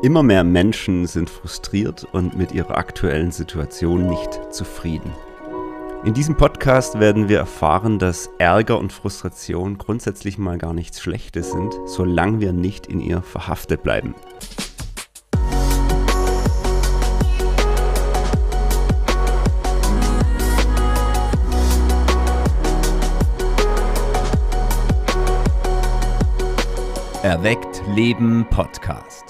Immer mehr Menschen sind frustriert und mit ihrer aktuellen Situation nicht zufrieden. In diesem Podcast werden wir erfahren, dass Ärger und Frustration grundsätzlich mal gar nichts Schlechtes sind, solange wir nicht in ihr verhaftet bleiben. Erweckt Leben Podcast.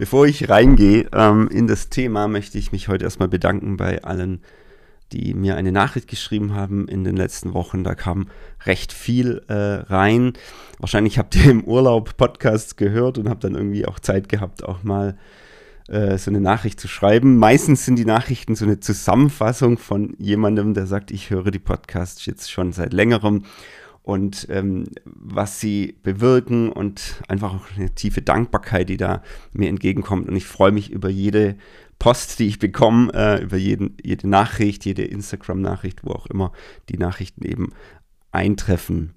Bevor ich reingehe ähm, in das Thema, möchte ich mich heute erstmal bedanken bei allen, die mir eine Nachricht geschrieben haben in den letzten Wochen. Da kam recht viel äh, rein. Wahrscheinlich habt ihr im Urlaub Podcasts gehört und habt dann irgendwie auch Zeit gehabt, auch mal äh, so eine Nachricht zu schreiben. Meistens sind die Nachrichten so eine Zusammenfassung von jemandem, der sagt, ich höre die Podcasts jetzt schon seit längerem und ähm, was sie bewirken und einfach auch eine tiefe Dankbarkeit, die da mir entgegenkommt. Und ich freue mich über jede Post, die ich bekomme, äh, über jeden, jede Nachricht, jede Instagram-Nachricht, wo auch immer die Nachrichten eben eintreffen.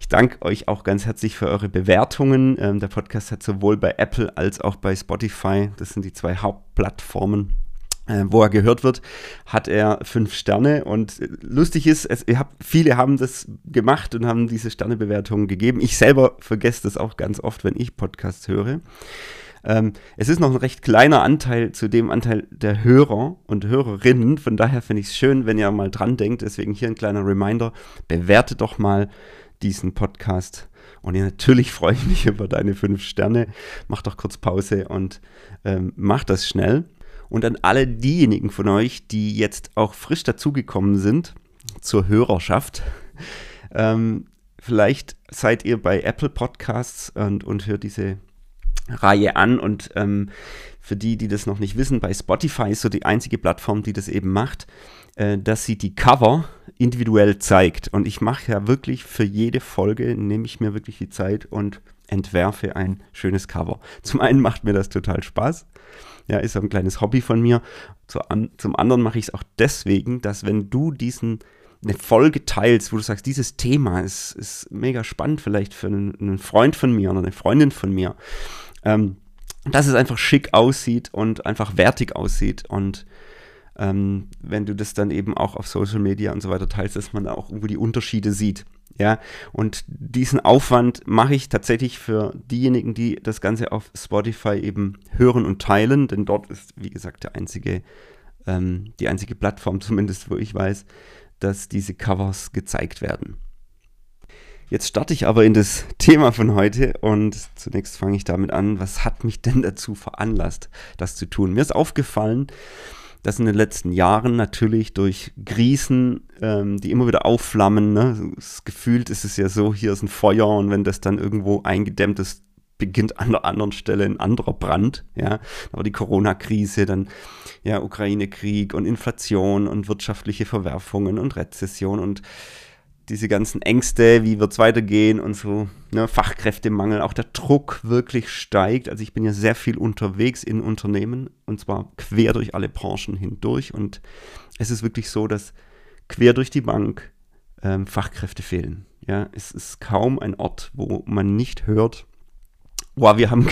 Ich danke euch auch ganz herzlich für eure Bewertungen. Ähm, der Podcast hat sowohl bei Apple als auch bei Spotify, das sind die zwei Hauptplattformen, wo er gehört wird, hat er fünf Sterne. Und lustig ist, es, hab, viele haben das gemacht und haben diese Sternebewertungen gegeben. Ich selber vergesse das auch ganz oft, wenn ich Podcasts höre. Ähm, es ist noch ein recht kleiner Anteil zu dem Anteil der Hörer und Hörerinnen. Von daher finde ich es schön, wenn ihr mal dran denkt. Deswegen hier ein kleiner Reminder. Bewertet doch mal diesen Podcast. Und ja, natürlich freue ich mich über deine fünf Sterne. Mach doch kurz Pause und ähm, mach das schnell. Und an alle diejenigen von euch, die jetzt auch frisch dazugekommen sind zur Hörerschaft. Ähm, vielleicht seid ihr bei Apple Podcasts und, und hört diese Reihe an. Und ähm, für die, die das noch nicht wissen, bei Spotify ist so die einzige Plattform, die das eben macht, äh, dass sie die Cover individuell zeigt. Und ich mache ja wirklich für jede Folge, nehme ich mir wirklich die Zeit und entwerfe ein schönes Cover. Zum einen macht mir das total Spaß. Ja, ist ein kleines Hobby von mir. Zum anderen mache ich es auch deswegen, dass wenn du diesen eine Folge teilst, wo du sagst, dieses Thema ist, ist mega spannend vielleicht für einen, einen Freund von mir oder eine Freundin von mir, ähm, dass es einfach schick aussieht und einfach wertig aussieht und ähm, wenn du das dann eben auch auf Social Media und so weiter teilst, dass man da auch irgendwo die Unterschiede sieht. Ja, und diesen Aufwand mache ich tatsächlich für diejenigen, die das Ganze auf Spotify eben hören und teilen, denn dort ist, wie gesagt, der einzige, ähm, die einzige Plattform, zumindest wo ich weiß, dass diese Covers gezeigt werden. Jetzt starte ich aber in das Thema von heute und zunächst fange ich damit an, was hat mich denn dazu veranlasst, das zu tun? Mir ist aufgefallen, dass in den letzten Jahren natürlich durch Krisen, ähm, die immer wieder aufflammen, ne, gefühlt ist es ja so, hier ist ein Feuer und wenn das dann irgendwo eingedämmt ist, beginnt an der anderen Stelle ein anderer Brand, ja, aber die Corona-Krise, dann ja Ukraine-Krieg und Inflation und wirtschaftliche Verwerfungen und Rezession und diese ganzen Ängste, wie wird es weitergehen und so, ne, Fachkräftemangel, auch der Druck wirklich steigt. Also ich bin ja sehr viel unterwegs in Unternehmen und zwar quer durch alle Branchen hindurch und es ist wirklich so, dass quer durch die Bank ähm, Fachkräfte fehlen. Ja, es ist kaum ein Ort, wo man nicht hört, wow, wir haben,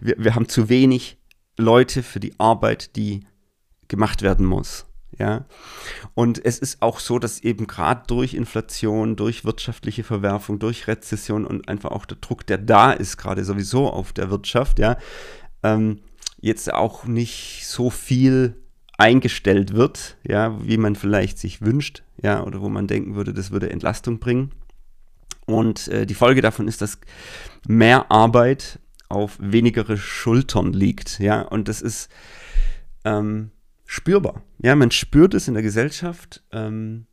wir, wir haben zu wenig Leute für die Arbeit, die gemacht werden muss. Ja. Und es ist auch so, dass eben gerade durch Inflation, durch wirtschaftliche Verwerfung, durch Rezession und einfach auch der Druck, der da ist, gerade sowieso auf der Wirtschaft, ja, ähm, jetzt auch nicht so viel eingestellt wird, ja, wie man vielleicht sich wünscht, ja, oder wo man denken würde, das würde Entlastung bringen. Und äh, die Folge davon ist, dass mehr Arbeit auf wenigere Schultern liegt, ja, und das ist ähm, spürbar. Ja, man spürt es in der Gesellschaft ähm,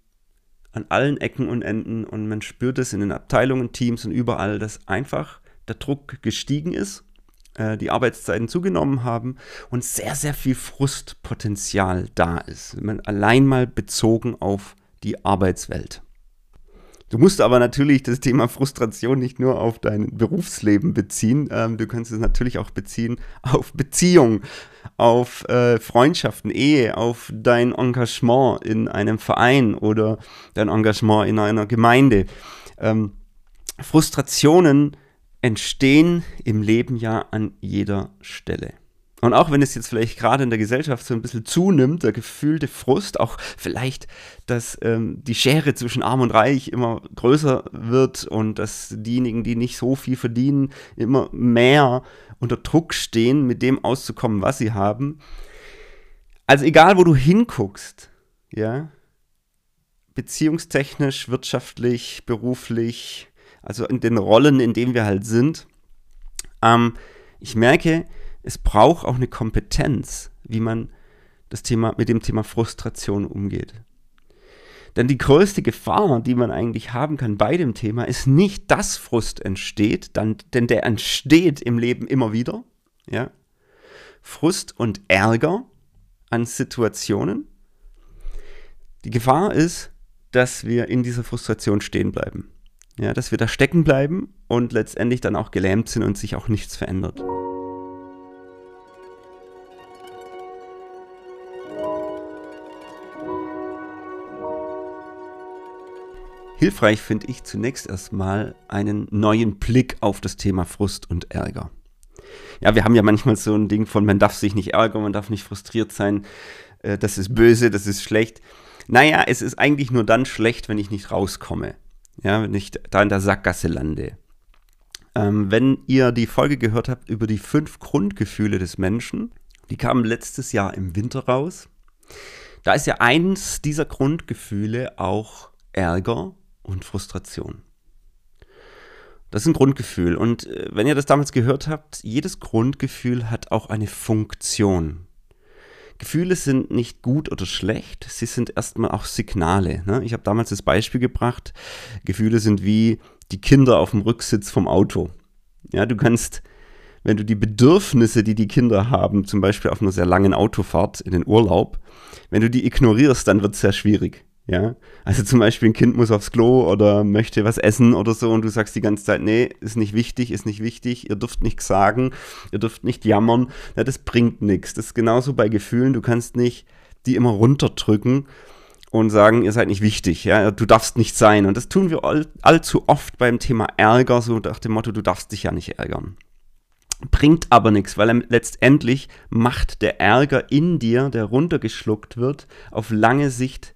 an allen Ecken und Enden und man spürt es in den Abteilungen, Teams und überall, dass einfach der Druck gestiegen ist, äh, die Arbeitszeiten zugenommen haben und sehr, sehr viel Frustpotenzial da ist. Man allein mal bezogen auf die Arbeitswelt. Du musst aber natürlich das Thema Frustration nicht nur auf dein Berufsleben beziehen. Ähm, du kannst es natürlich auch beziehen auf Beziehungen, auf äh, Freundschaften, Ehe, auf dein Engagement in einem Verein oder dein Engagement in einer Gemeinde. Ähm, Frustrationen entstehen im Leben ja an jeder Stelle. Und auch wenn es jetzt vielleicht gerade in der Gesellschaft so ein bisschen zunimmt, der gefühlte Frust, auch vielleicht, dass ähm, die Schere zwischen Arm und Reich immer größer wird und dass diejenigen, die nicht so viel verdienen, immer mehr unter Druck stehen, mit dem auszukommen, was sie haben. Also egal, wo du hinguckst, ja, beziehungstechnisch, wirtschaftlich, beruflich, also in den Rollen, in denen wir halt sind, ähm, ich merke, es braucht auch eine Kompetenz, wie man das Thema, mit dem Thema Frustration umgeht. Denn die größte Gefahr, die man eigentlich haben kann bei dem Thema, ist nicht, dass Frust entsteht, dann, denn der entsteht im Leben immer wieder. Ja? Frust und Ärger an Situationen. Die Gefahr ist, dass wir in dieser Frustration stehen bleiben. Ja, dass wir da stecken bleiben und letztendlich dann auch gelähmt sind und sich auch nichts verändert. Hilfreich finde ich zunächst erstmal einen neuen Blick auf das Thema Frust und Ärger. Ja, wir haben ja manchmal so ein Ding von, man darf sich nicht ärgern, man darf nicht frustriert sein, äh, das ist böse, das ist schlecht. Naja, es ist eigentlich nur dann schlecht, wenn ich nicht rauskomme. Ja, wenn ich da in der Sackgasse lande. Ähm, wenn ihr die Folge gehört habt über die fünf Grundgefühle des Menschen, die kamen letztes Jahr im Winter raus. Da ist ja eins dieser Grundgefühle auch Ärger und Frustration. Das ist ein Grundgefühl. Und äh, wenn ihr das damals gehört habt, jedes Grundgefühl hat auch eine Funktion. Gefühle sind nicht gut oder schlecht, sie sind erstmal auch Signale. Ne? Ich habe damals das Beispiel gebracht, Gefühle sind wie die Kinder auf dem Rücksitz vom Auto. Ja, du kannst, wenn du die Bedürfnisse, die die Kinder haben, zum Beispiel auf einer sehr langen Autofahrt in den Urlaub, wenn du die ignorierst, dann wird es sehr schwierig. Ja, also zum Beispiel ein Kind muss aufs Klo oder möchte was essen oder so und du sagst die ganze Zeit, nee, ist nicht wichtig, ist nicht wichtig, ihr dürft nichts sagen, ihr dürft nicht jammern, ja, das bringt nichts. Das ist genauso bei Gefühlen, du kannst nicht die immer runterdrücken und sagen, ihr seid nicht wichtig, ja, du darfst nicht sein. Und das tun wir all, allzu oft beim Thema Ärger, so nach dem Motto, du darfst dich ja nicht ärgern. Bringt aber nichts, weil letztendlich macht der Ärger in dir, der runtergeschluckt wird, auf lange Sicht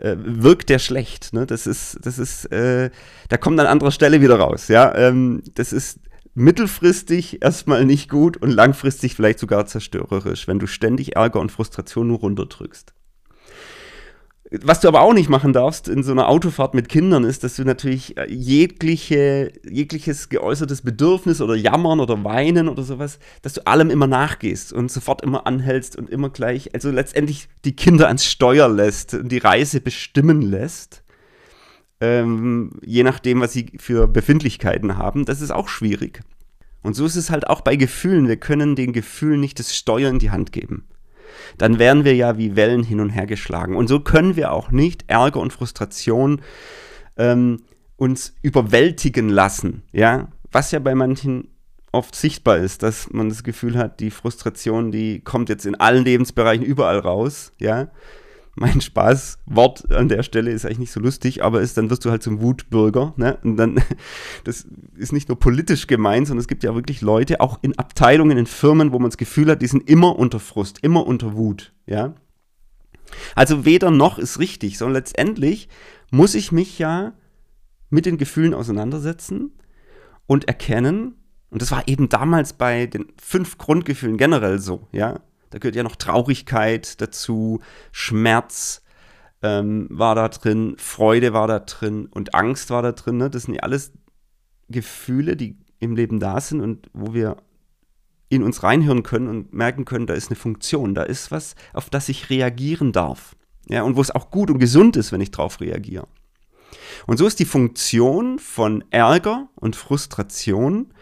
äh, wirkt der schlecht. Ne? Das ist, das ist, äh, da kommt an anderer Stelle wieder raus. Ja, ähm, das ist mittelfristig erstmal nicht gut und langfristig vielleicht sogar zerstörerisch, wenn du ständig Ärger und Frustration nur runterdrückst. Was du aber auch nicht machen darfst in so einer Autofahrt mit Kindern ist, dass du natürlich äh, jegliche, jegliches geäußertes Bedürfnis oder Jammern oder Weinen oder sowas, dass du allem immer nachgehst und sofort immer anhältst und immer gleich, also letztendlich die Kinder ans Steuer lässt und die Reise bestimmen lässt. Ähm, je nachdem, was sie für Befindlichkeiten haben, das ist auch schwierig. Und so ist es halt auch bei Gefühlen. Wir können den Gefühlen nicht das Steuer in die Hand geben dann werden wir ja wie Wellen hin und her geschlagen. Und so können wir auch nicht Ärger und Frustration ähm, uns überwältigen lassen, ja, was ja bei manchen oft sichtbar ist, dass man das Gefühl hat, die Frustration, die kommt jetzt in allen Lebensbereichen überall raus, ja mein Spaßwort an der Stelle ist eigentlich nicht so lustig, aber ist, dann wirst du halt zum Wutbürger. Ne? Und dann, das ist nicht nur politisch gemeint, sondern es gibt ja wirklich Leute, auch in Abteilungen, in Firmen, wo man das Gefühl hat, die sind immer unter Frust, immer unter Wut. Ja? Also weder noch ist richtig, sondern letztendlich muss ich mich ja mit den Gefühlen auseinandersetzen und erkennen, und das war eben damals bei den fünf Grundgefühlen generell so, ja, da gehört ja noch Traurigkeit dazu, Schmerz ähm, war da drin, Freude war da drin und Angst war da drin. Ne? Das sind ja alles Gefühle, die im Leben da sind und wo wir in uns reinhören können und merken können, da ist eine Funktion, da ist was, auf das ich reagieren darf. Ja, und wo es auch gut und gesund ist, wenn ich darauf reagiere. Und so ist die Funktion von Ärger und Frustration,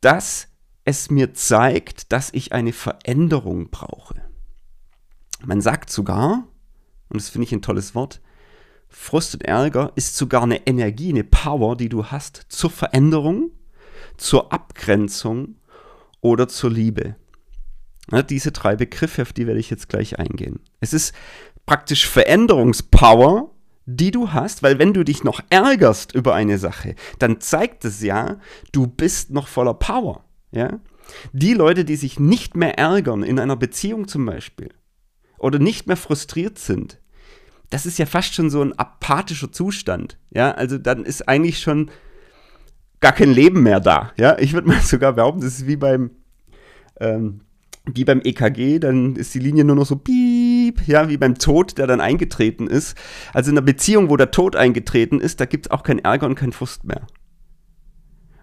dass es mir zeigt, dass ich eine Veränderung brauche. Man sagt sogar, und das finde ich ein tolles Wort, Frust und Ärger ist sogar eine Energie, eine Power, die du hast zur Veränderung, zur Abgrenzung oder zur Liebe. Ja, diese drei Begriffe, auf die werde ich jetzt gleich eingehen. Es ist praktisch Veränderungspower, die du hast, weil wenn du dich noch ärgerst über eine Sache, dann zeigt es ja, du bist noch voller Power. Ja? Die Leute, die sich nicht mehr ärgern, in einer Beziehung zum Beispiel, oder nicht mehr frustriert sind, das ist ja fast schon so ein apathischer Zustand. Ja, also dann ist eigentlich schon gar kein Leben mehr da. Ja, ich würde mal sogar behaupten, das ist wie beim, ähm, wie beim EKG, dann ist die Linie nur noch so piep, ja, wie beim Tod, der dann eingetreten ist. Also in einer Beziehung, wo der Tod eingetreten ist, da gibt es auch kein Ärger und kein Frust mehr.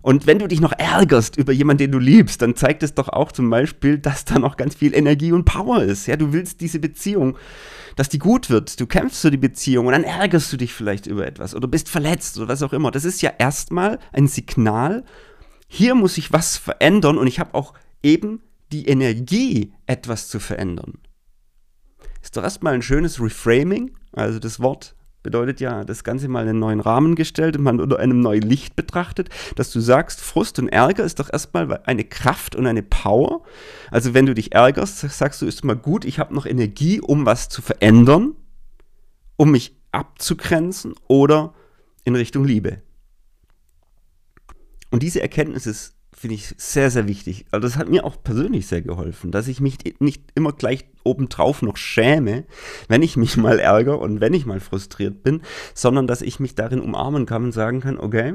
Und wenn du dich noch ärgerst über jemanden, den du liebst, dann zeigt es doch auch zum Beispiel, dass da noch ganz viel Energie und Power ist. Ja, du willst diese Beziehung, dass die gut wird. Du kämpfst für die Beziehung und dann ärgerst du dich vielleicht über etwas oder bist verletzt oder was auch immer. Das ist ja erstmal ein Signal, hier muss sich was verändern und ich habe auch eben die Energie, etwas zu verändern. Ist doch erstmal ein schönes Reframing, also das Wort bedeutet ja, das Ganze mal in einen neuen Rahmen gestellt und man unter einem neuen Licht betrachtet, dass du sagst, Frust und Ärger ist doch erstmal eine Kraft und eine Power. Also wenn du dich ärgerst, sagst du, ist mal gut, ich habe noch Energie, um was zu verändern, um mich abzugrenzen oder in Richtung Liebe. Und diese Erkenntnis ist finde ich sehr, sehr wichtig. Also das hat mir auch persönlich sehr geholfen, dass ich mich nicht immer gleich obendrauf noch schäme, wenn ich mich mal ärgere und wenn ich mal frustriert bin, sondern dass ich mich darin umarmen kann und sagen kann, okay,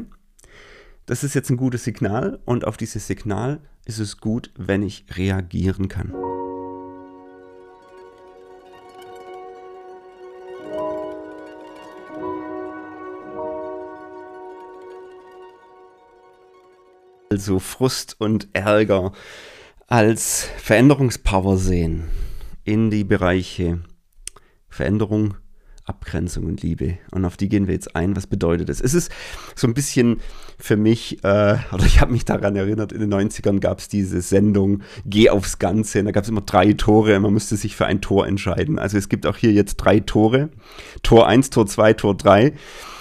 das ist jetzt ein gutes Signal und auf dieses Signal ist es gut, wenn ich reagieren kann. Also Frust und Ärger als Veränderungspower sehen in die Bereiche Veränderung, Abgrenzung und Liebe. Und auf die gehen wir jetzt ein. Was bedeutet das? Es ist so ein bisschen für mich, äh, oder ich habe mich daran erinnert, in den 90ern gab es diese Sendung Geh aufs Ganze. Und da gab es immer drei Tore. Man musste sich für ein Tor entscheiden. Also es gibt auch hier jetzt drei Tore. Tor 1, Tor 2, Tor 3.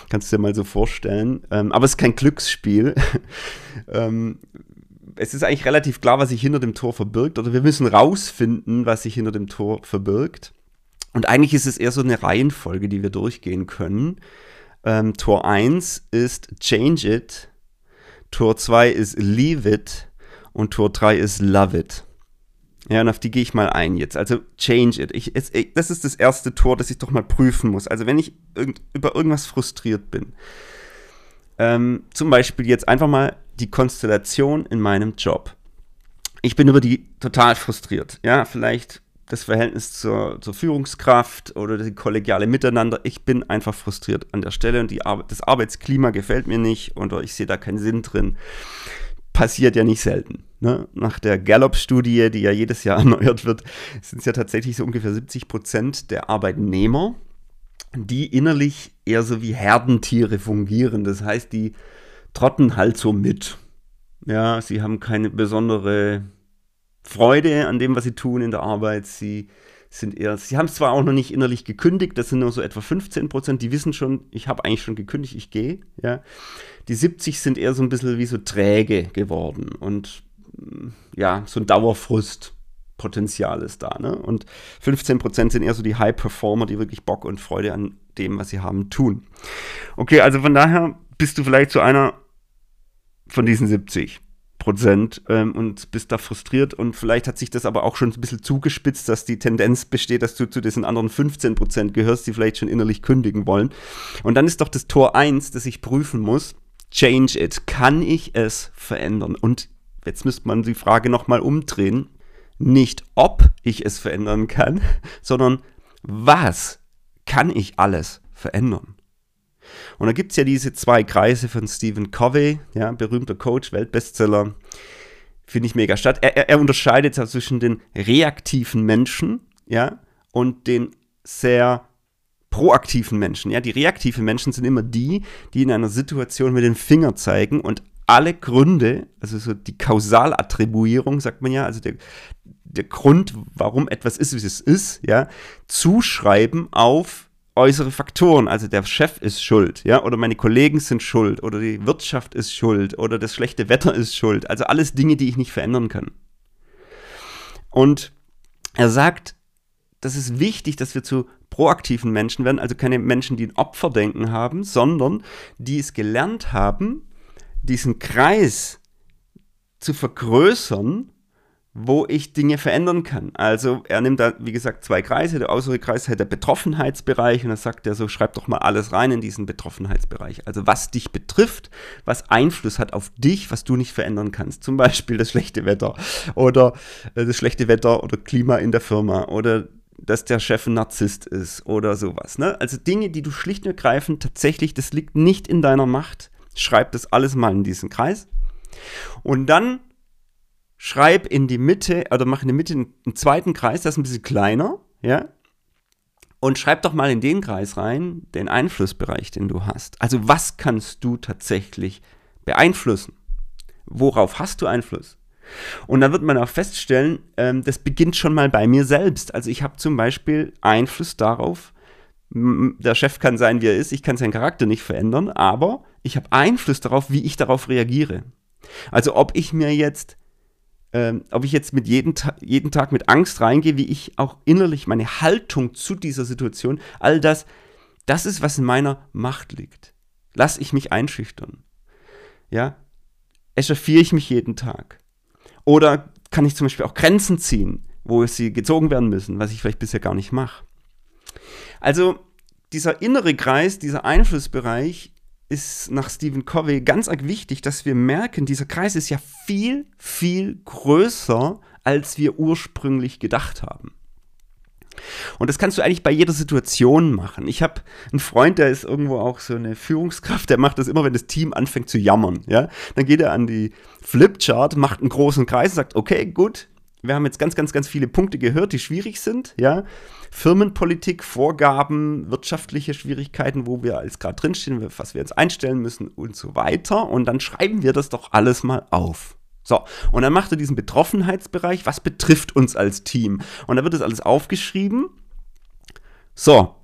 Kannst du dir mal so vorstellen. Ähm, aber es ist kein Glücksspiel. ähm, es ist eigentlich relativ klar, was sich hinter dem Tor verbirgt. Oder wir müssen rausfinden, was sich hinter dem Tor verbirgt. Und eigentlich ist es eher so eine Reihenfolge, die wir durchgehen können. Ähm, Tor 1 ist Change It. Tor 2 ist Leave It. Und Tor 3 ist Love It. Ja, und auf die gehe ich mal ein jetzt. Also change it. Ich, es, ich, das ist das erste Tor, das ich doch mal prüfen muss. Also wenn ich irgend, über irgendwas frustriert bin, ähm, zum Beispiel jetzt einfach mal die Konstellation in meinem Job. Ich bin über die total frustriert. Ja, vielleicht das Verhältnis zur, zur Führungskraft oder das kollegiale Miteinander. Ich bin einfach frustriert an der Stelle und die Ar das Arbeitsklima gefällt mir nicht oder ich sehe da keinen Sinn drin passiert ja nicht selten. Ne? Nach der Gallup-Studie, die ja jedes Jahr erneuert wird, sind es ja tatsächlich so ungefähr 70 Prozent der Arbeitnehmer, die innerlich eher so wie Herdentiere fungieren. Das heißt, die trotten halt so mit. Ja, sie haben keine besondere Freude an dem, was sie tun in der Arbeit. Sie sind eher, sie haben es zwar auch noch nicht innerlich gekündigt, das sind nur so etwa 15 Prozent, die wissen schon, ich habe eigentlich schon gekündigt, ich gehe, ja. Die 70 sind eher so ein bisschen wie so träge geworden und ja, so ein Dauerfrustpotenzial ist da, ne? Und 15 Prozent sind eher so die High Performer, die wirklich Bock und Freude an dem, was sie haben, tun. Okay, also von daher bist du vielleicht so einer von diesen 70. Prozent ähm, und bist da frustriert und vielleicht hat sich das aber auch schon ein bisschen zugespitzt, dass die Tendenz besteht, dass du zu diesen anderen 15 Prozent gehörst, die vielleicht schon innerlich kündigen wollen. Und dann ist doch das Tor 1, das ich prüfen muss, change it. Kann ich es verändern? Und jetzt müsste man die Frage nochmal umdrehen. Nicht ob ich es verändern kann, sondern was kann ich alles verändern? Und da gibt es ja diese zwei Kreise von Stephen Covey, ja, berühmter Coach, Weltbestseller. Finde ich mega statt. Er, er, er unterscheidet zwischen den reaktiven Menschen, ja, und den sehr proaktiven Menschen. Ja, die reaktiven Menschen sind immer die, die in einer Situation mit dem Finger zeigen und alle Gründe, also so die Kausalattribuierung, sagt man ja, also der, der Grund, warum etwas ist, wie es ist, ja, zuschreiben auf äußere Faktoren, also der Chef ist schuld, ja, oder meine Kollegen sind schuld, oder die Wirtschaft ist schuld, oder das schlechte Wetter ist schuld, also alles Dinge, die ich nicht verändern kann. Und er sagt, das ist wichtig, dass wir zu proaktiven Menschen werden, also keine Menschen, die ein Opferdenken haben, sondern die es gelernt haben, diesen Kreis zu vergrößern wo ich Dinge verändern kann. Also er nimmt da, wie gesagt, zwei Kreise. Der äußere Kreis hat der Betroffenheitsbereich und da sagt er so, schreib doch mal alles rein in diesen Betroffenheitsbereich. Also was dich betrifft, was Einfluss hat auf dich, was du nicht verändern kannst. Zum Beispiel das schlechte Wetter oder äh, das schlechte Wetter oder Klima in der Firma oder dass der Chef ein Narzisst ist oder sowas. Ne? Also Dinge, die du schlicht und ergreifend tatsächlich, das liegt nicht in deiner Macht. Schreib das alles mal in diesen Kreis. Und dann schreib in die Mitte, oder mach in die Mitte einen, einen zweiten Kreis, das ist ein bisschen kleiner, ja, und schreib doch mal in den Kreis rein den Einflussbereich, den du hast. Also was kannst du tatsächlich beeinflussen? Worauf hast du Einfluss? Und dann wird man auch feststellen, ähm, das beginnt schon mal bei mir selbst. Also ich habe zum Beispiel Einfluss darauf, der Chef kann sein, wie er ist, ich kann seinen Charakter nicht verändern, aber ich habe Einfluss darauf, wie ich darauf reagiere. Also ob ich mir jetzt ähm, ob ich jetzt mit jeden, Ta jeden Tag mit Angst reingehe, wie ich auch innerlich meine Haltung zu dieser Situation, all das, das ist, was in meiner Macht liegt. Lass ich mich einschüchtern. Ja? Echauffiere ich mich jeden Tag? Oder kann ich zum Beispiel auch Grenzen ziehen, wo sie gezogen werden müssen, was ich vielleicht bisher gar nicht mache? Also, dieser innere Kreis, dieser Einflussbereich ist nach Stephen Covey ganz arg wichtig, dass wir merken, dieser Kreis ist ja viel, viel größer, als wir ursprünglich gedacht haben. Und das kannst du eigentlich bei jeder Situation machen. Ich habe einen Freund, der ist irgendwo auch so eine Führungskraft, der macht das immer, wenn das Team anfängt zu jammern. Ja? Dann geht er an die Flipchart, macht einen großen Kreis und sagt, okay, gut, wir haben jetzt ganz, ganz, ganz viele Punkte gehört, die schwierig sind, ja. Firmenpolitik, Vorgaben, wirtschaftliche Schwierigkeiten, wo wir als gerade drinstehen, was wir jetzt einstellen müssen und so weiter. Und dann schreiben wir das doch alles mal auf. So, und dann macht er diesen Betroffenheitsbereich, was betrifft uns als Team? Und da wird das alles aufgeschrieben. So,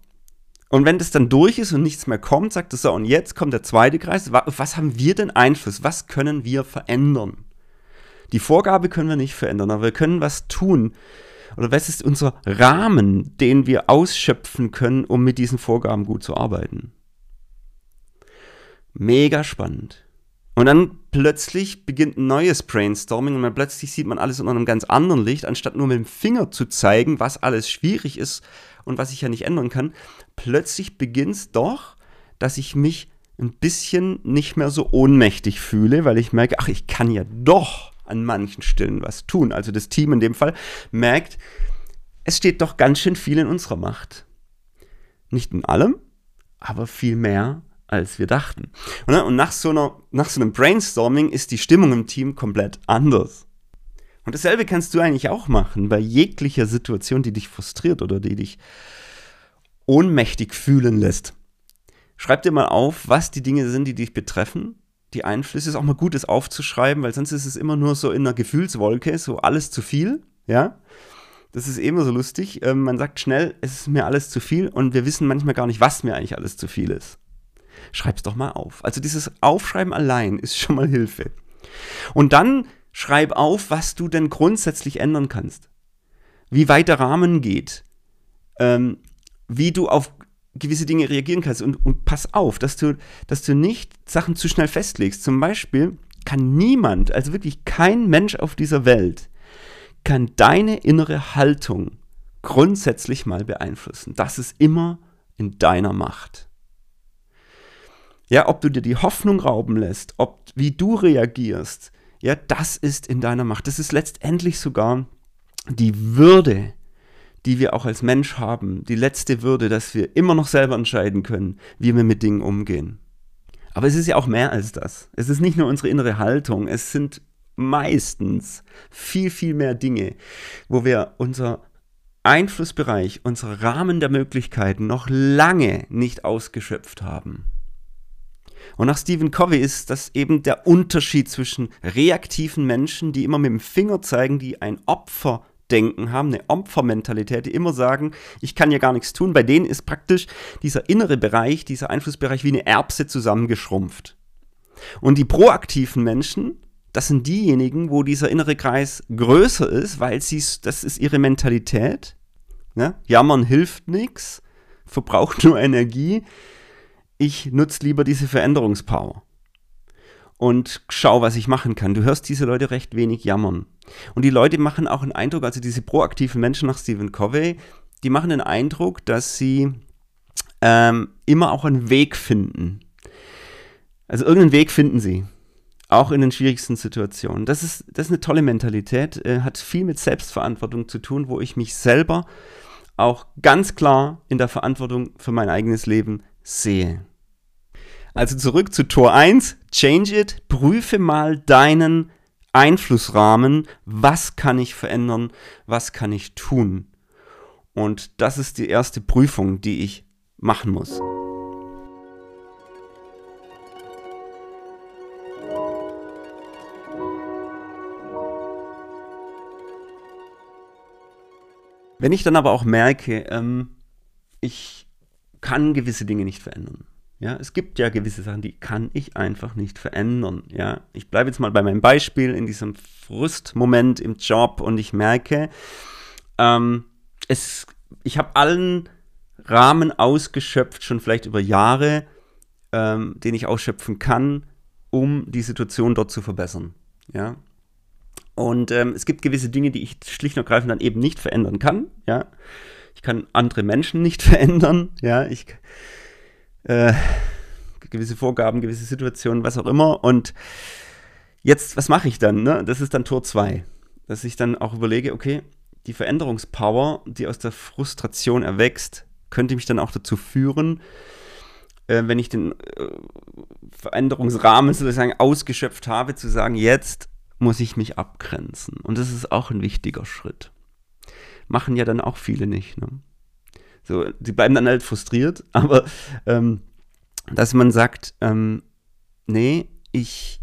und wenn das dann durch ist und nichts mehr kommt, sagt er so, und jetzt kommt der zweite Kreis, was haben wir denn Einfluss? Was können wir verändern? Die Vorgabe können wir nicht verändern, aber wir können was tun. Oder was ist unser Rahmen, den wir ausschöpfen können, um mit diesen Vorgaben gut zu arbeiten? Mega spannend. Und dann plötzlich beginnt ein neues Brainstorming und dann plötzlich sieht man alles unter einem ganz anderen Licht, anstatt nur mit dem Finger zu zeigen, was alles schwierig ist und was ich ja nicht ändern kann. Plötzlich beginnt es doch, dass ich mich ein bisschen nicht mehr so ohnmächtig fühle, weil ich merke, ach, ich kann ja doch an manchen Stellen was tun. Also das Team in dem Fall merkt, es steht doch ganz schön viel in unserer Macht. Nicht in allem, aber viel mehr, als wir dachten. Und nach so, einer, nach so einem Brainstorming ist die Stimmung im Team komplett anders. Und dasselbe kannst du eigentlich auch machen bei jeglicher Situation, die dich frustriert oder die dich ohnmächtig fühlen lässt. Schreib dir mal auf, was die Dinge sind, die dich betreffen die Einflüsse. Ist auch mal gut, das aufzuschreiben, weil sonst ist es immer nur so in einer Gefühlswolke, so alles zu viel, ja. Das ist immer so lustig. Ähm, man sagt schnell, es ist mir alles zu viel und wir wissen manchmal gar nicht, was mir eigentlich alles zu viel ist. Schreib's doch mal auf. Also dieses Aufschreiben allein ist schon mal Hilfe. Und dann schreib auf, was du denn grundsätzlich ändern kannst. Wie weit der Rahmen geht. Ähm, wie du auf gewisse Dinge reagieren kannst. Und, und pass auf, dass du, dass du nicht Sachen zu schnell festlegst. Zum Beispiel kann niemand, also wirklich kein Mensch auf dieser Welt, kann deine innere Haltung grundsätzlich mal beeinflussen. Das ist immer in deiner Macht. Ja, ob du dir die Hoffnung rauben lässt, ob wie du reagierst, ja, das ist in deiner Macht. Das ist letztendlich sogar die Würde, die wir auch als Mensch haben, die letzte Würde, dass wir immer noch selber entscheiden können, wie wir mit Dingen umgehen. Aber es ist ja auch mehr als das. Es ist nicht nur unsere innere Haltung, es sind meistens viel, viel mehr Dinge, wo wir unser Einflussbereich, unsere Rahmen der Möglichkeiten noch lange nicht ausgeschöpft haben. Und nach Stephen Covey ist das eben der Unterschied zwischen reaktiven Menschen, die immer mit dem Finger zeigen, die ein Opfer Denken haben, eine Opfermentalität, die immer sagen, ich kann ja gar nichts tun. Bei denen ist praktisch dieser innere Bereich, dieser Einflussbereich wie eine Erbse zusammengeschrumpft. Und die proaktiven Menschen, das sind diejenigen, wo dieser innere Kreis größer ist, weil sie, das ist ihre Mentalität. Ne? Jammern hilft nichts, verbraucht nur Energie. Ich nutze lieber diese Veränderungspower und schau, was ich machen kann. Du hörst diese Leute recht wenig jammern. Und die Leute machen auch einen Eindruck, also diese proaktiven Menschen nach Stephen Covey, die machen den Eindruck, dass sie ähm, immer auch einen Weg finden. Also irgendeinen Weg finden sie. Auch in den schwierigsten Situationen. Das ist, das ist eine tolle Mentalität, äh, hat viel mit Selbstverantwortung zu tun, wo ich mich selber auch ganz klar in der Verantwortung für mein eigenes Leben sehe. Also zurück zu Tor 1, change it, prüfe mal deinen Einflussrahmen, was kann ich verändern, was kann ich tun. Und das ist die erste Prüfung, die ich machen muss. Wenn ich dann aber auch merke, ähm, ich kann gewisse Dinge nicht verändern. Ja, es gibt ja gewisse Sachen, die kann ich einfach nicht verändern. Ja, ich bleibe jetzt mal bei meinem Beispiel in diesem Frustmoment im Job und ich merke, ähm, es, ich habe allen Rahmen ausgeschöpft, schon vielleicht über Jahre, ähm, den ich ausschöpfen kann, um die Situation dort zu verbessern. Ja, und ähm, es gibt gewisse Dinge, die ich schlicht und ergreifend dann eben nicht verändern kann. Ja, ich kann andere Menschen nicht verändern. Ja, ich äh, gewisse Vorgaben, gewisse Situationen, was auch immer. Und jetzt, was mache ich dann? Ne? Das ist dann Tor 2. Dass ich dann auch überlege, okay, die Veränderungspower, die aus der Frustration erwächst, könnte mich dann auch dazu führen, äh, wenn ich den äh, Veränderungsrahmen sozusagen ausgeschöpft habe, zu sagen, jetzt muss ich mich abgrenzen. Und das ist auch ein wichtiger Schritt. Machen ja dann auch viele nicht. Ne? So, sie bleiben dann halt frustriert, aber ähm, dass man sagt, ähm, nee, ich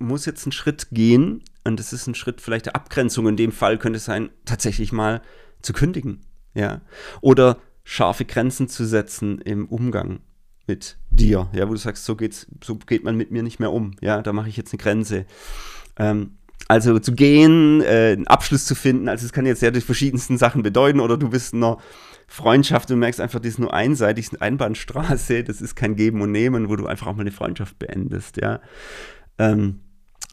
muss jetzt einen Schritt gehen und das ist ein Schritt vielleicht der Abgrenzung. In dem Fall könnte es sein, tatsächlich mal zu kündigen, ja, oder scharfe Grenzen zu setzen im Umgang mit dir, ja, wo du sagst, so geht's, so geht man mit mir nicht mehr um, ja, da mache ich jetzt eine Grenze. Ähm, also zu gehen, äh, einen Abschluss zu finden, also es kann jetzt ja die verschiedensten Sachen bedeuten oder du bist einer Freundschaft und merkst einfach, das ist nur einseitig, eine Einbahnstraße, das ist kein Geben und Nehmen, wo du einfach auch mal eine Freundschaft beendest, ja. Ähm,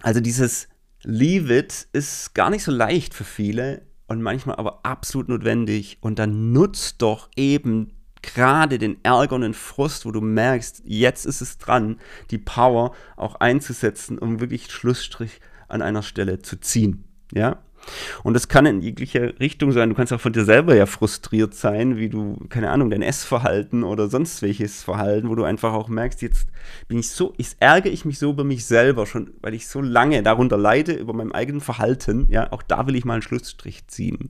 also dieses Leave it ist gar nicht so leicht für viele und manchmal aber absolut notwendig und dann nutzt doch eben gerade den Ärger und den Frust, wo du merkst, jetzt ist es dran, die Power auch einzusetzen, um wirklich Schlussstrich an einer Stelle zu ziehen. Ja? Und das kann in jeglicher Richtung sein. Du kannst auch von dir selber ja frustriert sein, wie du, keine Ahnung, dein Essverhalten oder sonst welches Verhalten, wo du einfach auch merkst, jetzt bin ich so, ich ärgere ich mich so über mich selber schon, weil ich so lange darunter leide, über meinem eigenen Verhalten. Ja, auch da will ich mal einen Schlussstrich ziehen.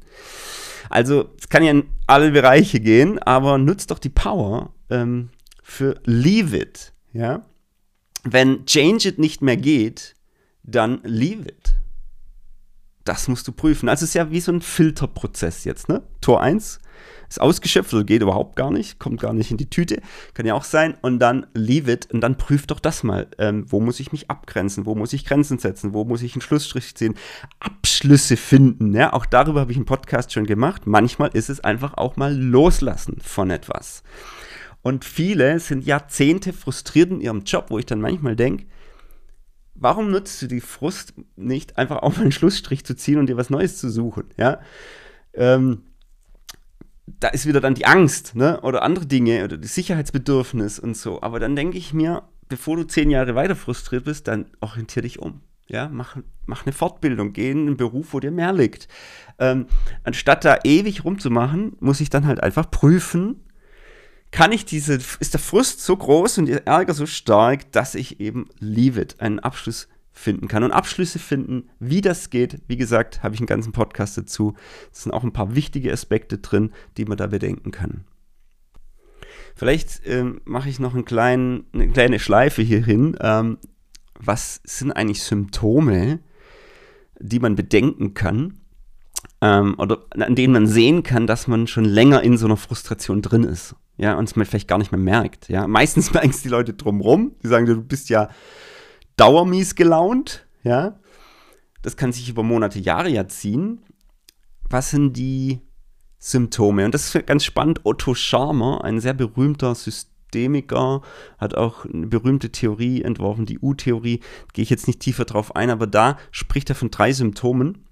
Also, es kann ja in alle Bereiche gehen, aber nutzt doch die Power ähm, für Leave It. Ja? Wenn Change It nicht mehr geht, dann Leave It. Das musst du prüfen. Also, es ist ja wie so ein Filterprozess jetzt. Ne? Tor 1 ist ausgeschöpft oder geht überhaupt gar nicht, kommt gar nicht in die Tüte, kann ja auch sein. Und dann leave it und dann prüf doch das mal. Ähm, wo muss ich mich abgrenzen? Wo muss ich Grenzen setzen? Wo muss ich einen Schlussstrich ziehen? Abschlüsse finden. Ja? Auch darüber habe ich einen Podcast schon gemacht. Manchmal ist es einfach auch mal loslassen von etwas. Und viele sind Jahrzehnte frustriert in ihrem Job, wo ich dann manchmal denke, warum nutzt du die Frust nicht, einfach auch mal einen Schlussstrich zu ziehen und dir was Neues zu suchen? Ja. Ähm, da ist wieder dann die Angst ne? oder andere Dinge oder das Sicherheitsbedürfnis und so. Aber dann denke ich mir, bevor du zehn Jahre weiter frustriert bist, dann orientier dich um. Ja, mach, mach eine Fortbildung, geh in einen Beruf, wo dir mehr liegt. Ähm, anstatt da ewig rumzumachen, muss ich dann halt einfach prüfen, kann ich diese, ist der Frust so groß und der Ärger so stark, dass ich eben leave it, einen Abschluss finden kann. Und Abschlüsse finden, wie das geht, wie gesagt, habe ich einen ganzen Podcast dazu. Es sind auch ein paar wichtige Aspekte drin, die man da bedenken kann. Vielleicht ähm, mache ich noch einen kleinen, eine kleine Schleife hier hin. Ähm, was sind eigentlich Symptome, die man bedenken kann ähm, oder an denen man sehen kann, dass man schon länger in so einer Frustration drin ist? Ja, und es man vielleicht gar nicht mehr merkt. Ja, meistens merken es die Leute drumrum. Die sagen, du bist ja dauermies gelaunt, ja. Das kann sich über Monate, Jahre ja ziehen. Was sind die Symptome. Und das ist ganz spannend. Otto Scharmer, ein sehr berühmter Systemiker, hat auch eine berühmte Theorie entworfen, die U-Theorie. Gehe ich jetzt nicht tiefer drauf ein, aber da spricht er von drei Symptomen,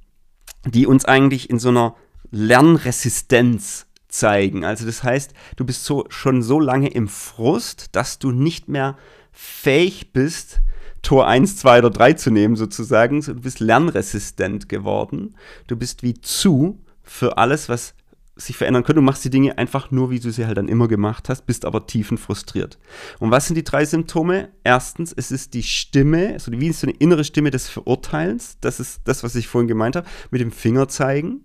die uns eigentlich in so einer Lernresistenz zeigen. Also das heißt, du bist so, schon so lange im Frust, dass du nicht mehr fähig bist, Tor 1, 2 oder 3 zu nehmen sozusagen. Du bist lernresistent geworden. Du bist wie zu für alles, was sich verändern können. Du machst die Dinge einfach nur, wie du sie halt dann immer gemacht hast, bist aber tiefenfrustriert. Und was sind die drei Symptome? Erstens, es ist die Stimme, also wie so eine innere Stimme des Verurteilens. Das ist das, was ich vorhin gemeint habe, mit dem Finger zeigen.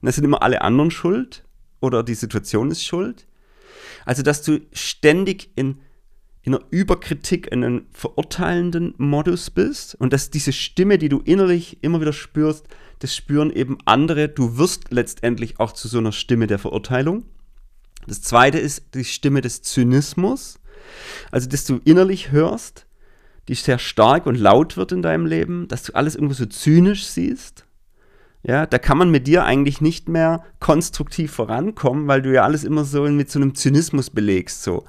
Und das sind immer alle anderen schuld oder die Situation ist schuld. Also, dass du ständig in, in einer Überkritik, in einem verurteilenden Modus bist und dass diese Stimme, die du innerlich immer wieder spürst, das spüren eben andere. Du wirst letztendlich auch zu so einer Stimme der Verurteilung. Das zweite ist die Stimme des Zynismus, also dass du innerlich hörst, die sehr stark und laut wird in deinem Leben, dass du alles irgendwo so zynisch siehst. Ja, da kann man mit dir eigentlich nicht mehr konstruktiv vorankommen, weil du ja alles immer so mit so einem Zynismus belegst, so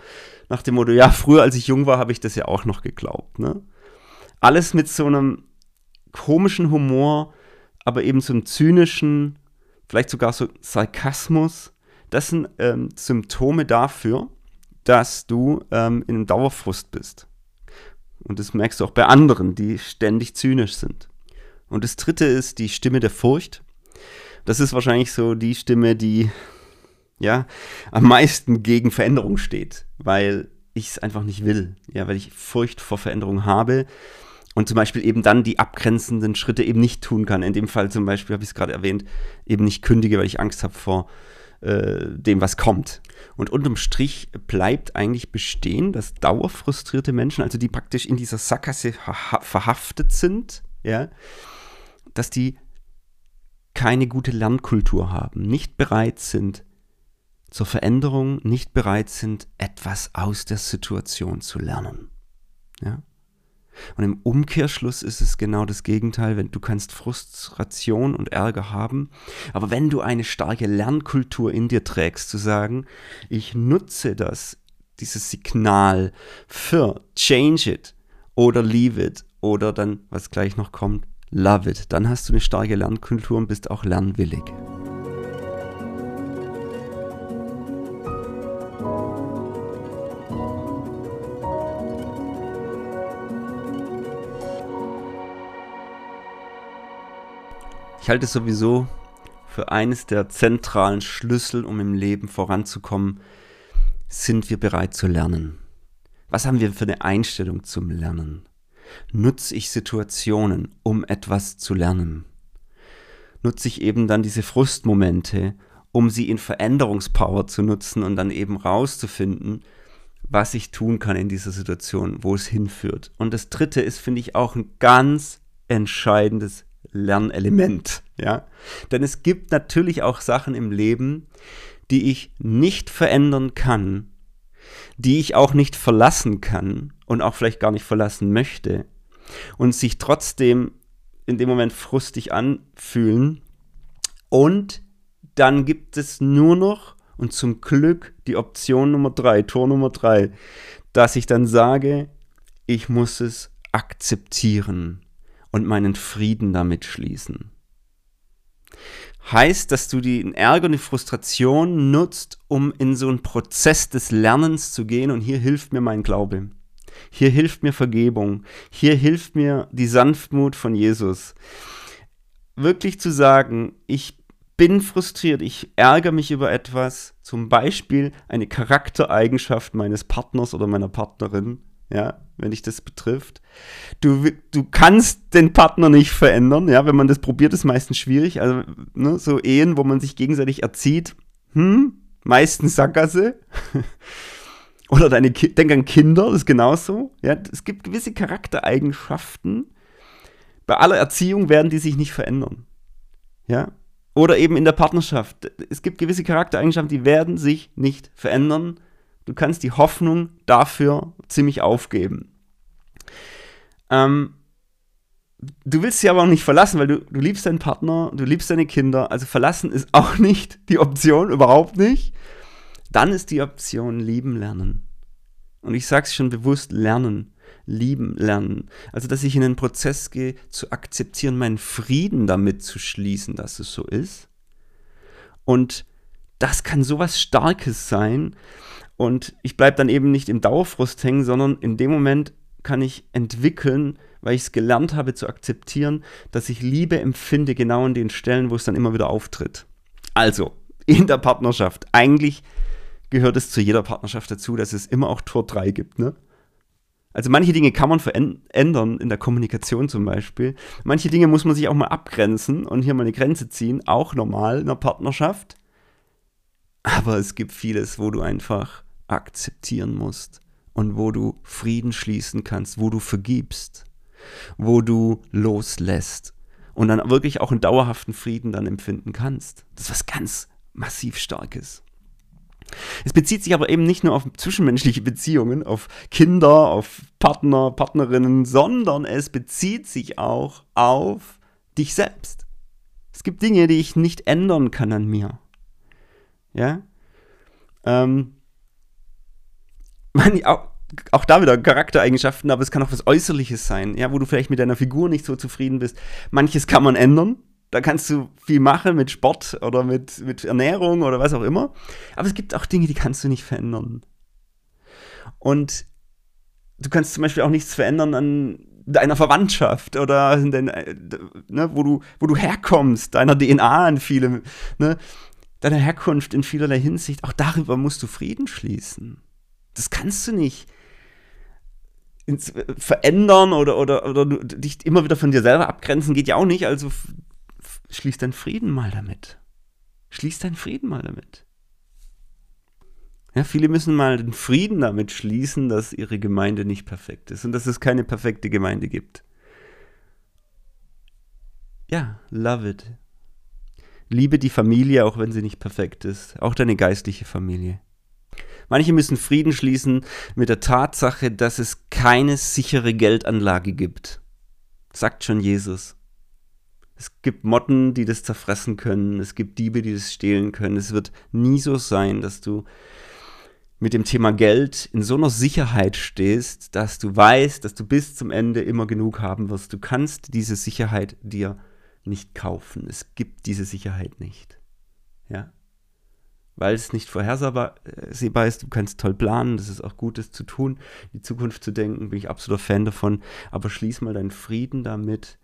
nach dem Motto, ja, früher als ich jung war, habe ich das ja auch noch geglaubt, ne? Alles mit so einem komischen Humor, aber eben so einem zynischen, vielleicht sogar so Sarkasmus. Das sind ähm, Symptome dafür, dass du ähm, in einem Dauerfrust bist. Und das merkst du auch bei anderen, die ständig zynisch sind. Und das dritte ist die Stimme der Furcht. Das ist wahrscheinlich so die Stimme, die ja am meisten gegen Veränderung steht, weil ich es einfach nicht will. Ja, weil ich Furcht vor Veränderung habe und zum Beispiel eben dann die abgrenzenden Schritte eben nicht tun kann. In dem Fall zum Beispiel, habe ich es gerade erwähnt, eben nicht kündige, weil ich Angst habe vor äh, dem, was kommt. Und unterm Strich bleibt eigentlich bestehen, dass dauerfrustrierte Menschen, also die praktisch in dieser Sackgasse verhaftet sind, ja, dass die keine gute Lernkultur haben, nicht bereit sind zur Veränderung, nicht bereit sind, etwas aus der Situation zu lernen. Ja? Und im Umkehrschluss ist es genau das Gegenteil, wenn du kannst Frustration und Ärger haben, aber wenn du eine starke Lernkultur in dir trägst, zu sagen, ich nutze das, dieses Signal für change it oder leave it oder dann, was gleich noch kommt, love it. Dann hast du eine starke Lernkultur und bist auch lernwillig. Ich halte es sowieso für eines der zentralen Schlüssel, um im Leben voranzukommen, sind wir bereit zu lernen. Was haben wir für eine Einstellung zum Lernen? Nutze ich Situationen, um etwas zu lernen. Nutze ich eben dann diese Frustmomente, um sie in Veränderungspower zu nutzen und dann eben rauszufinden, was ich tun kann in dieser Situation, wo es hinführt. Und das dritte ist, finde ich, auch ein ganz entscheidendes Lernelement, ja. Denn es gibt natürlich auch Sachen im Leben, die ich nicht verändern kann, die ich auch nicht verlassen kann und auch vielleicht gar nicht verlassen möchte und sich trotzdem in dem Moment frustig anfühlen. Und dann gibt es nur noch und zum Glück die Option Nummer drei, Tor Nummer drei, dass ich dann sage, ich muss es akzeptieren und meinen Frieden damit schließen heißt, dass du den Ärger und die Frustration nutzt, um in so einen Prozess des Lernens zu gehen. Und hier hilft mir mein Glaube. Hier hilft mir Vergebung. Hier hilft mir die Sanftmut von Jesus. Wirklich zu sagen, ich bin frustriert, ich ärgere mich über etwas, zum Beispiel eine Charaktereigenschaft meines Partners oder meiner Partnerin, ja, wenn dich das betrifft. Du, du kannst den Partner nicht verändern, ja, wenn man das probiert, ist meistens schwierig. Also, ne, so Ehen, wo man sich gegenseitig erzieht, hm, meistens Sackgasse. Oder deine Ki denk an Kinder, das ist genauso. Ja, es gibt gewisse Charaktereigenschaften. Bei aller Erziehung werden die sich nicht verändern. Ja? Oder eben in der Partnerschaft. Es gibt gewisse Charaktereigenschaften, die werden sich nicht verändern Du kannst die Hoffnung dafür ziemlich aufgeben. Ähm, du willst sie aber auch nicht verlassen, weil du, du liebst deinen Partner, du liebst deine Kinder. Also verlassen ist auch nicht die Option, überhaupt nicht. Dann ist die Option lieben lernen. Und ich sage es schon bewusst, lernen, lieben lernen. Also, dass ich in den Prozess gehe, zu akzeptieren, meinen Frieden damit zu schließen, dass es so ist. Und das kann sowas Starkes sein. Und ich bleibe dann eben nicht im Dauerfrust hängen, sondern in dem Moment kann ich entwickeln, weil ich es gelernt habe zu akzeptieren, dass ich Liebe empfinde, genau an den Stellen, wo es dann immer wieder auftritt. Also, in der Partnerschaft. Eigentlich gehört es zu jeder Partnerschaft dazu, dass es immer auch Tor 3 gibt, ne? Also manche Dinge kann man verändern, in der Kommunikation zum Beispiel. Manche Dinge muss man sich auch mal abgrenzen und hier mal eine Grenze ziehen, auch normal in einer Partnerschaft. Aber es gibt vieles, wo du einfach akzeptieren musst und wo du Frieden schließen kannst, wo du vergibst, wo du loslässt und dann wirklich auch einen dauerhaften Frieden dann empfinden kannst. Das ist was ganz massiv Starkes. Es bezieht sich aber eben nicht nur auf zwischenmenschliche Beziehungen, auf Kinder, auf Partner, Partnerinnen, sondern es bezieht sich auch auf dich selbst. Es gibt Dinge, die ich nicht ändern kann an mir. Ja? Ähm, man, auch, auch da wieder Charaktereigenschaften, aber es kann auch was Äußerliches sein, ja, wo du vielleicht mit deiner Figur nicht so zufrieden bist. Manches kann man ändern, da kannst du viel machen mit Sport oder mit, mit Ernährung oder was auch immer. Aber es gibt auch Dinge, die kannst du nicht verändern. Und du kannst zum Beispiel auch nichts verändern an deiner Verwandtschaft oder den, ne, wo, du, wo du herkommst, deiner DNA in vielem, ne, deiner Herkunft in vielerlei Hinsicht. Auch darüber musst du Frieden schließen. Das kannst du nicht verändern oder, oder, oder dich immer wieder von dir selber abgrenzen, geht ja auch nicht. Also Schließ deinen Frieden mal damit. Schließ deinen Frieden mal damit. Ja, viele müssen mal den Frieden damit schließen, dass ihre Gemeinde nicht perfekt ist und dass es keine perfekte Gemeinde gibt. Ja, love it. Liebe die Familie, auch wenn sie nicht perfekt ist, auch deine geistliche Familie. Manche müssen Frieden schließen mit der Tatsache, dass es keine sichere Geldanlage gibt. Sagt schon Jesus. Es gibt Motten, die das zerfressen können. Es gibt Diebe, die das stehlen können. Es wird nie so sein, dass du mit dem Thema Geld in so einer Sicherheit stehst, dass du weißt, dass du bis zum Ende immer genug haben wirst. Du kannst diese Sicherheit dir nicht kaufen. Es gibt diese Sicherheit nicht. Ja. Weil es nicht vorhersehbar äh, ist, du kannst toll planen, das ist auch gut, das zu tun, die Zukunft zu denken, bin ich absoluter Fan davon. Aber schließ mal deinen Frieden damit,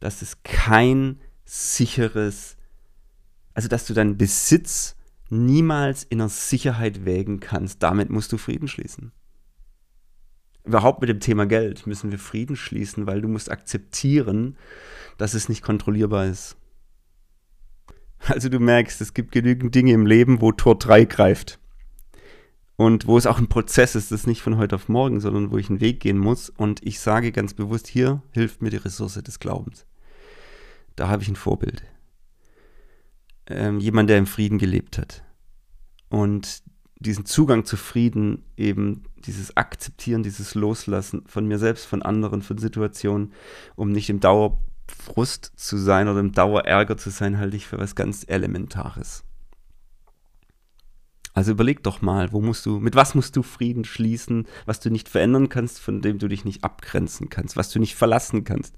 dass es kein sicheres, also dass du deinen Besitz niemals in der Sicherheit wägen kannst. Damit musst du Frieden schließen. Überhaupt mit dem Thema Geld müssen wir Frieden schließen, weil du musst akzeptieren, dass es nicht kontrollierbar ist. Also du merkst, es gibt genügend Dinge im Leben, wo Tor 3 greift. Und wo es auch ein Prozess ist, das ist nicht von heute auf morgen, sondern wo ich einen Weg gehen muss. Und ich sage ganz bewusst, hier hilft mir die Ressource des Glaubens da habe ich ein Vorbild. Ähm, jemand, der im Frieden gelebt hat. Und diesen Zugang zu Frieden, eben dieses Akzeptieren, dieses Loslassen von mir selbst, von anderen, von Situationen, um nicht im Dauerfrust zu sein oder im Dauerärger zu sein, halte ich für was ganz Elementares. Also überleg doch mal, wo musst du, mit was musst du Frieden schließen, was du nicht verändern kannst, von dem du dich nicht abgrenzen kannst, was du nicht verlassen kannst,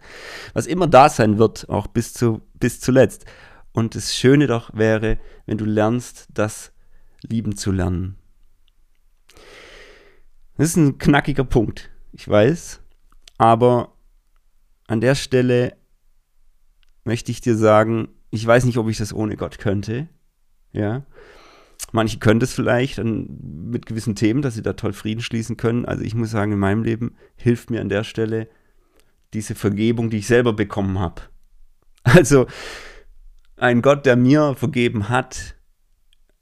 was immer da sein wird, auch bis zu, bis zuletzt. Und das Schöne doch wäre, wenn du lernst, das lieben zu lernen. Das ist ein knackiger Punkt, ich weiß, aber an der Stelle möchte ich dir sagen, ich weiß nicht, ob ich das ohne Gott könnte, ja, Manche können das vielleicht mit gewissen Themen, dass sie da toll Frieden schließen können. Also ich muss sagen, in meinem Leben hilft mir an der Stelle diese Vergebung, die ich selber bekommen habe. Also ein Gott, der mir vergeben hat,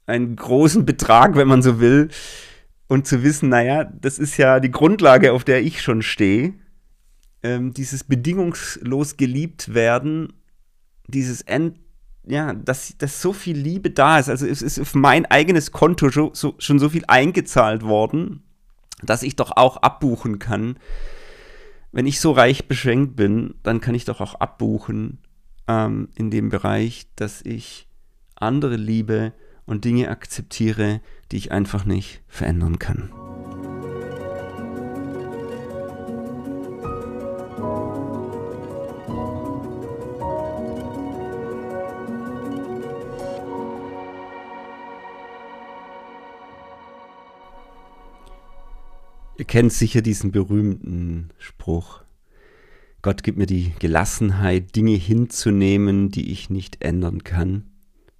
einen großen Betrag, wenn man so will, und zu wissen, naja, das ist ja die Grundlage, auf der ich schon stehe. Ähm, dieses bedingungslos geliebt werden, dieses End ja, dass, dass so viel Liebe da ist. Also es ist auf mein eigenes Konto schon so, schon so viel eingezahlt worden, dass ich doch auch abbuchen kann. wenn ich so reich beschränkt bin, dann kann ich doch auch abbuchen ähm, in dem Bereich, dass ich andere liebe und Dinge akzeptiere, die ich einfach nicht verändern kann. Ihr kennt sicher diesen berühmten Spruch. Gott gibt mir die Gelassenheit, Dinge hinzunehmen, die ich nicht ändern kann,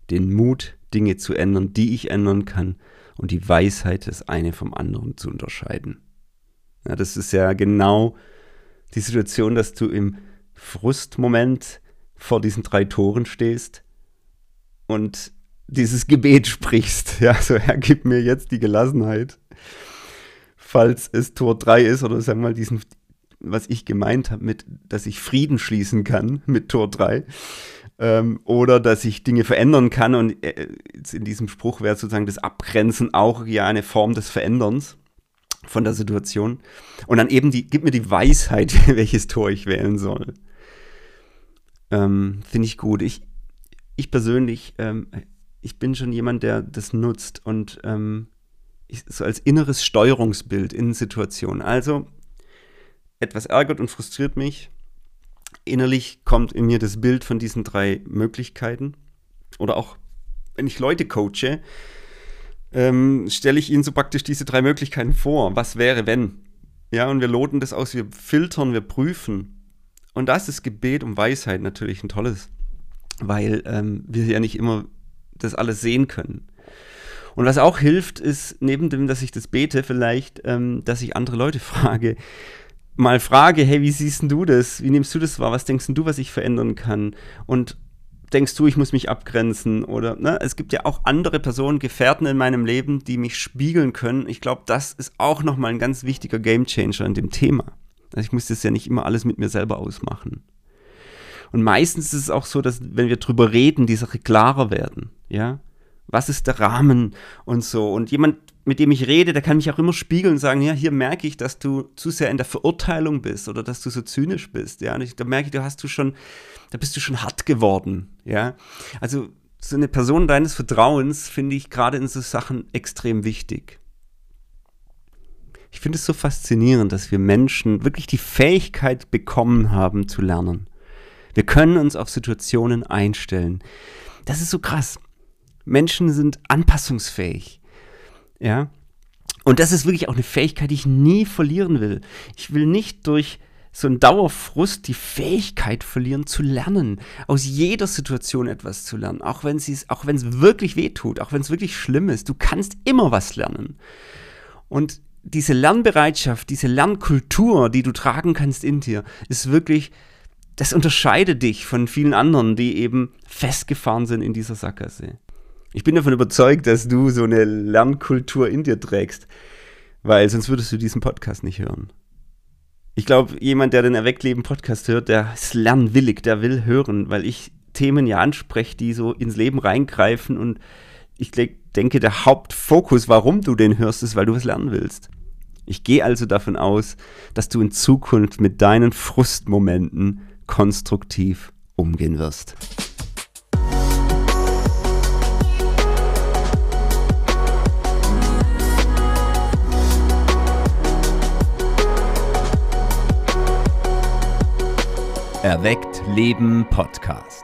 den Mut, Dinge zu ändern, die ich ändern kann, und die Weisheit, das eine vom anderen zu unterscheiden. Ja, das ist ja genau die Situation, dass du im Frustmoment vor diesen drei Toren stehst und dieses Gebet sprichst. Ja, so Herr, gib mir jetzt die Gelassenheit falls es Tor 3 ist oder sagen wir mal diesen, was ich gemeint habe mit, dass ich Frieden schließen kann mit Tor 3 ähm, oder dass ich Dinge verändern kann und äh, in diesem Spruch wäre sozusagen das Abgrenzen auch ja eine Form des Veränderns von der Situation und dann eben die, gib mir die Weisheit, welches Tor ich wählen soll. Ähm, Finde ich gut. Ich, ich persönlich, ähm, ich bin schon jemand, der das nutzt und ähm, so als inneres Steuerungsbild in Situationen. Also etwas ärgert und frustriert mich. Innerlich kommt in mir das Bild von diesen drei Möglichkeiten. Oder auch, wenn ich Leute coache, ähm, stelle ich ihnen so praktisch diese drei Möglichkeiten vor. Was wäre, wenn? Ja, und wir loten das aus, wir filtern, wir prüfen. Und das ist Gebet um Weisheit natürlich ein tolles, weil ähm, wir ja nicht immer das alles sehen können. Und was auch hilft, ist, neben dem, dass ich das bete, vielleicht, ähm, dass ich andere Leute frage, mal frage, hey, wie siehst du das? Wie nimmst du das wahr? Was denkst du, was ich verändern kann? Und denkst du, ich muss mich abgrenzen? Oder ne? es gibt ja auch andere Personen, Gefährten in meinem Leben, die mich spiegeln können. Ich glaube, das ist auch nochmal ein ganz wichtiger Gamechanger in dem Thema. Also ich muss das ja nicht immer alles mit mir selber ausmachen. Und meistens ist es auch so, dass wenn wir drüber reden, die Sache klarer werden. Ja, was ist der Rahmen und so. Und jemand, mit dem ich rede, der kann mich auch immer spiegeln und sagen, ja, hier merke ich, dass du zu sehr in der Verurteilung bist oder dass du so zynisch bist, ja. Und ich, da merke ich, da hast du schon, da bist du schon hart geworden, ja. Also so eine Person deines Vertrauens finde ich gerade in so Sachen extrem wichtig. Ich finde es so faszinierend, dass wir Menschen wirklich die Fähigkeit bekommen haben zu lernen. Wir können uns auf Situationen einstellen. Das ist so krass. Menschen sind anpassungsfähig. Ja. Und das ist wirklich auch eine Fähigkeit, die ich nie verlieren will. Ich will nicht durch so einen Dauerfrust die Fähigkeit verlieren zu lernen, aus jeder Situation etwas zu lernen, auch wenn es auch wenn es wirklich weh tut, auch wenn es wirklich schlimm ist. Du kannst immer was lernen. Und diese Lernbereitschaft, diese Lernkultur, die du tragen kannst in dir, ist wirklich das unterscheidet dich von vielen anderen, die eben festgefahren sind in dieser Sackgasse. Ich bin davon überzeugt, dass du so eine Lernkultur in dir trägst, weil sonst würdest du diesen Podcast nicht hören. Ich glaube, jemand, der den Erweckleben Podcast hört, der ist lernwillig, der will hören, weil ich Themen ja anspreche, die so ins Leben reingreifen und ich denke, der Hauptfokus, warum du den hörst, ist, weil du was lernen willst. Ich gehe also davon aus, dass du in Zukunft mit deinen Frustmomenten konstruktiv umgehen wirst. Erweckt Leben Podcast.